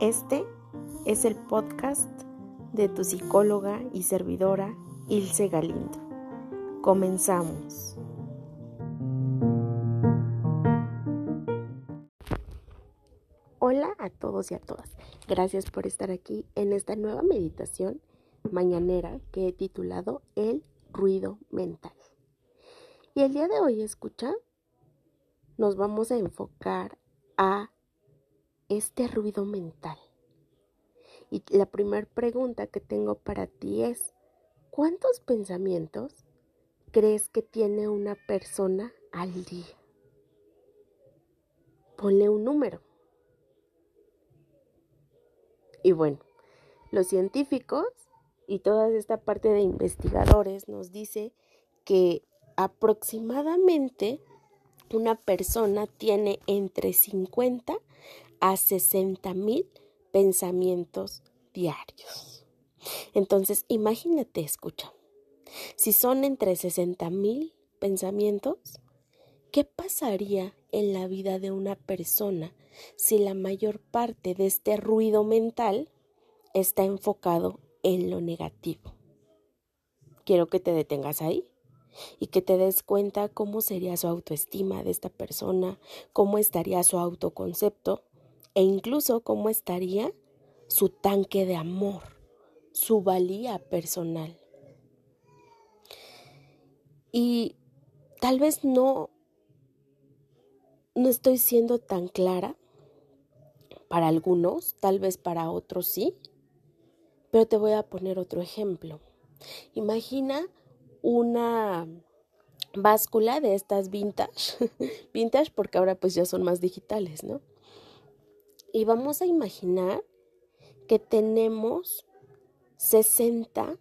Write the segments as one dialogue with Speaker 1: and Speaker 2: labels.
Speaker 1: Este es el podcast de tu psicóloga y servidora Ilse Galindo. Comenzamos. Hola a todos y a todas. Gracias por estar aquí en esta nueva meditación mañanera que he titulado El ruido mental. Y el día de hoy, escucha, nos vamos a enfocar a este ruido mental. Y la primera pregunta que tengo para ti es, ¿cuántos pensamientos crees que tiene una persona al día? Ponle un número. Y bueno, los científicos y toda esta parte de investigadores nos dice que aproximadamente una persona tiene entre 50 a 60 mil pensamientos diarios. Entonces, imagínate, escucha, si son entre 60 mil pensamientos, ¿qué pasaría en la vida de una persona si la mayor parte de este ruido mental está enfocado en lo negativo? Quiero que te detengas ahí y que te des cuenta cómo sería su autoestima de esta persona, cómo estaría su autoconcepto e incluso cómo estaría su tanque de amor, su valía personal. Y tal vez no no estoy siendo tan clara para algunos, tal vez para otros sí, pero te voy a poner otro ejemplo. Imagina una báscula de estas vintage, vintage porque ahora pues ya son más digitales, ¿no? Y vamos a imaginar que tenemos 60,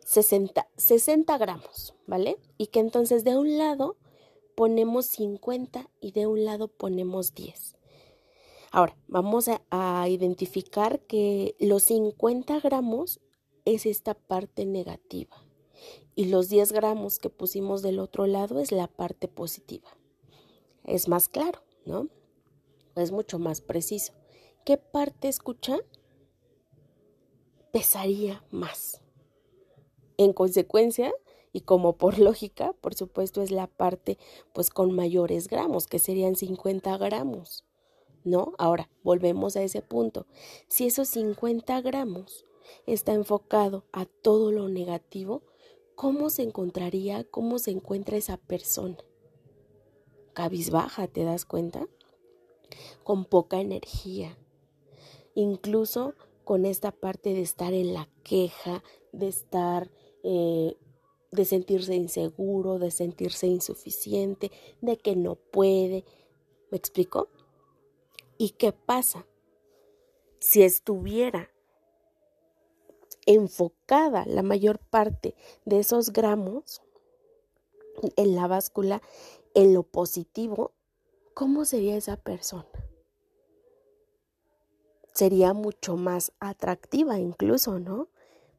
Speaker 1: 60, 60 gramos, ¿vale? Y que entonces de un lado ponemos 50 y de un lado ponemos 10. Ahora, vamos a, a, identificar que los 50 gramos es esta parte negativa y los 10 gramos que pusimos del otro lado es la parte positiva. Es más claro, ¿no? Es mucho más preciso. ¿Qué parte escucha pesaría más? En consecuencia, y como por lógica, por supuesto, es la parte pues con mayores gramos, que serían 50 gramos. ¿No? Ahora, volvemos a ese punto. Si esos 50 gramos está enfocado a todo lo negativo, ¿cómo se encontraría, cómo se encuentra esa persona? Cabizbaja, ¿te das cuenta? Con poca energía, incluso con esta parte de estar en la queja, de estar, eh, de sentirse inseguro, de sentirse insuficiente, de que no puede. ¿Me explico? ¿Y qué pasa? Si estuviera enfocada la mayor parte de esos gramos en la báscula en lo positivo, ¿cómo sería esa persona? Sería mucho más atractiva incluso, ¿no?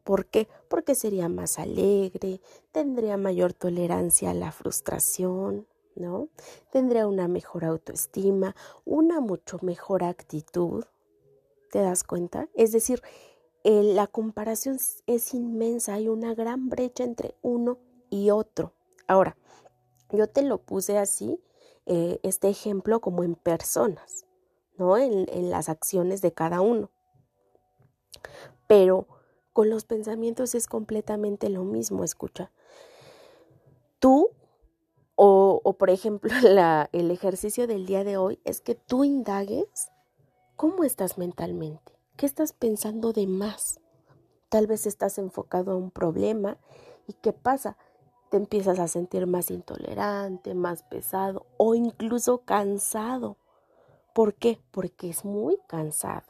Speaker 1: ¿Por qué? Porque sería más alegre, tendría mayor tolerancia a la frustración, ¿no? Tendría una mejor autoestima, una mucho mejor actitud. ¿Te das cuenta? Es decir, la comparación es inmensa, hay una gran brecha entre uno y otro. Ahora, yo te lo puse así eh, este ejemplo como en personas, ¿no? En, las acciones de cada uno. Pero con los pensamientos es completamente lo mismo, escucha. Tú, o, por ejemplo, el ejercicio del día de hoy es que tú indagues cómo estás mentalmente, qué estás pensando de más. Tal vez estás enfocado a un problema y qué pasa, te empiezas a sentir más intolerante, más pesado o incluso cansado. ¿Por qué? Porque es muy cansado.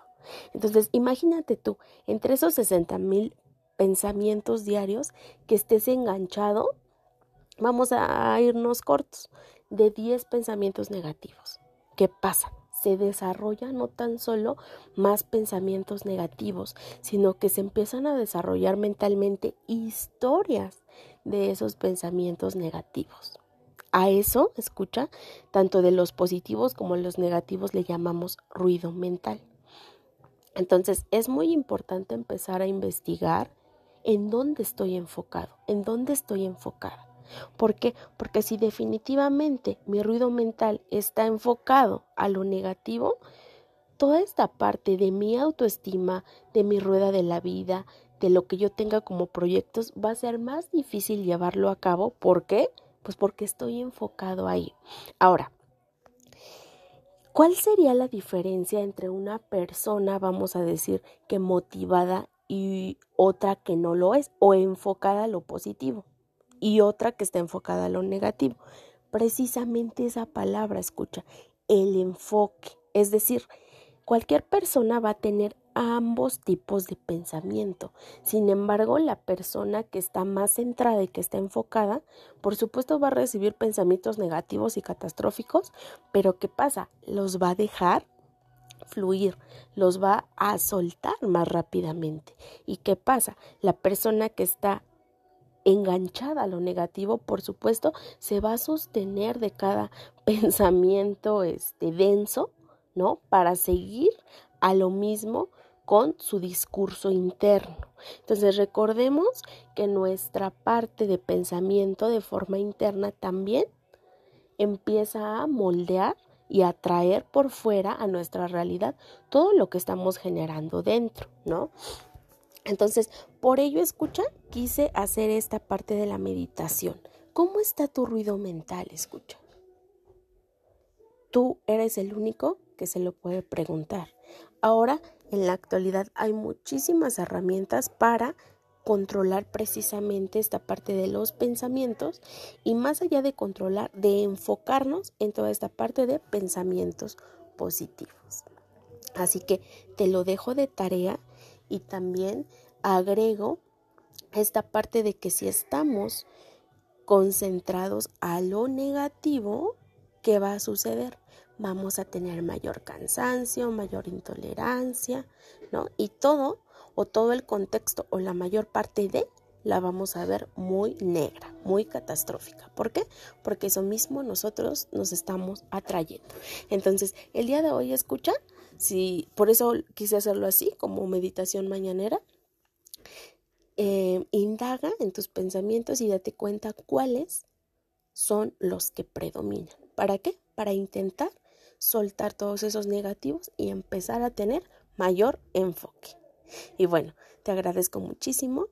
Speaker 1: Entonces, imagínate tú, entre esos 60 mil pensamientos diarios, que estés enganchado, vamos a irnos cortos, de 10 pensamientos negativos. ¿Qué pasa? se desarrollan no tan solo más pensamientos negativos, sino que se empiezan a desarrollar mentalmente historias de esos pensamientos negativos. A eso, escucha, tanto de los positivos como los negativos le llamamos ruido mental. Entonces, es muy importante empezar a investigar en dónde estoy enfocado, en dónde estoy enfocada. ¿Por qué? Porque si definitivamente mi ruido mental está enfocado a lo negativo, toda esta parte de mi autoestima, de mi rueda de la vida, lo que yo tenga como proyectos, va a ser más difícil llevarlo a cabo. ¿Por qué? Pues porque estoy enfocado ahí. Ahora, ¿cuál sería la diferencia entre una persona, vamos a decir, que motivada y otra que no lo es, o enfocada a lo positivo? y otra que está enfocada a lo negativo. Precisamente esa palabra, escucha, el enfoque. Es decir, cualquier persona va a tener ambos tipos de pensamiento. Sin embargo, la persona que está más centrada y que está enfocada, por supuesto va a recibir pensamientos negativos y catastróficos, pero ¿qué pasa? Los va a dejar fluir, los va a soltar más rápidamente. ¿Y qué pasa? La persona que está enganchada a lo negativo, por supuesto, se va a sostener de cada pensamiento este denso, ¿no? Para seguir a lo mismo con su discurso interno. Entonces recordemos que nuestra parte de pensamiento de forma interna también empieza a moldear y atraer por fuera a nuestra realidad todo lo que estamos generando dentro, ¿no? Entonces, por ello, escucha, quise hacer esta parte de la meditación. ¿Cómo está tu ruido mental? Escucha. Tú eres el único que se lo puede preguntar. Ahora, en la actualidad, hay muchísimas herramientas para controlar precisamente esta parte de los pensamientos y más allá de controlar, de enfocarnos en toda esta parte de pensamientos positivos. Así que te lo dejo de tarea y también agrego esta parte de que si estamos concentrados a lo negativo, ¿qué va a suceder? Vamos a tener mayor cansancio, mayor intolerancia, ¿no? Y todo o todo el contexto o la mayor parte de la vamos a ver muy negra, muy catastrófica. ¿Por qué? Porque eso mismo nosotros nos estamos atrayendo. Entonces, el día de hoy escucha si, por eso quise hacerlo así, como meditación mañanera. Eh, indaga en tus pensamientos y date cuenta cuáles son los que predominan. ¿Para qué? Para intentar soltar todos esos negativos y empezar a tener mayor enfoque. Y bueno, te agradezco muchísimo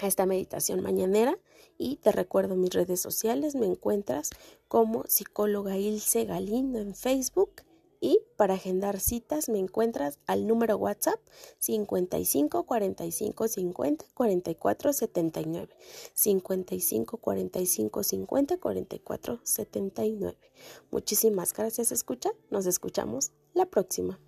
Speaker 1: a esta meditación mañanera y te recuerdo mis redes sociales. Me encuentras como psicóloga Ilse Galindo en Facebook y para agendar citas me encuentras al número WhatsApp 55 45 50 44 79. 55 45 50 44 79. Muchísimas gracias, escucha. Nos escuchamos la próxima.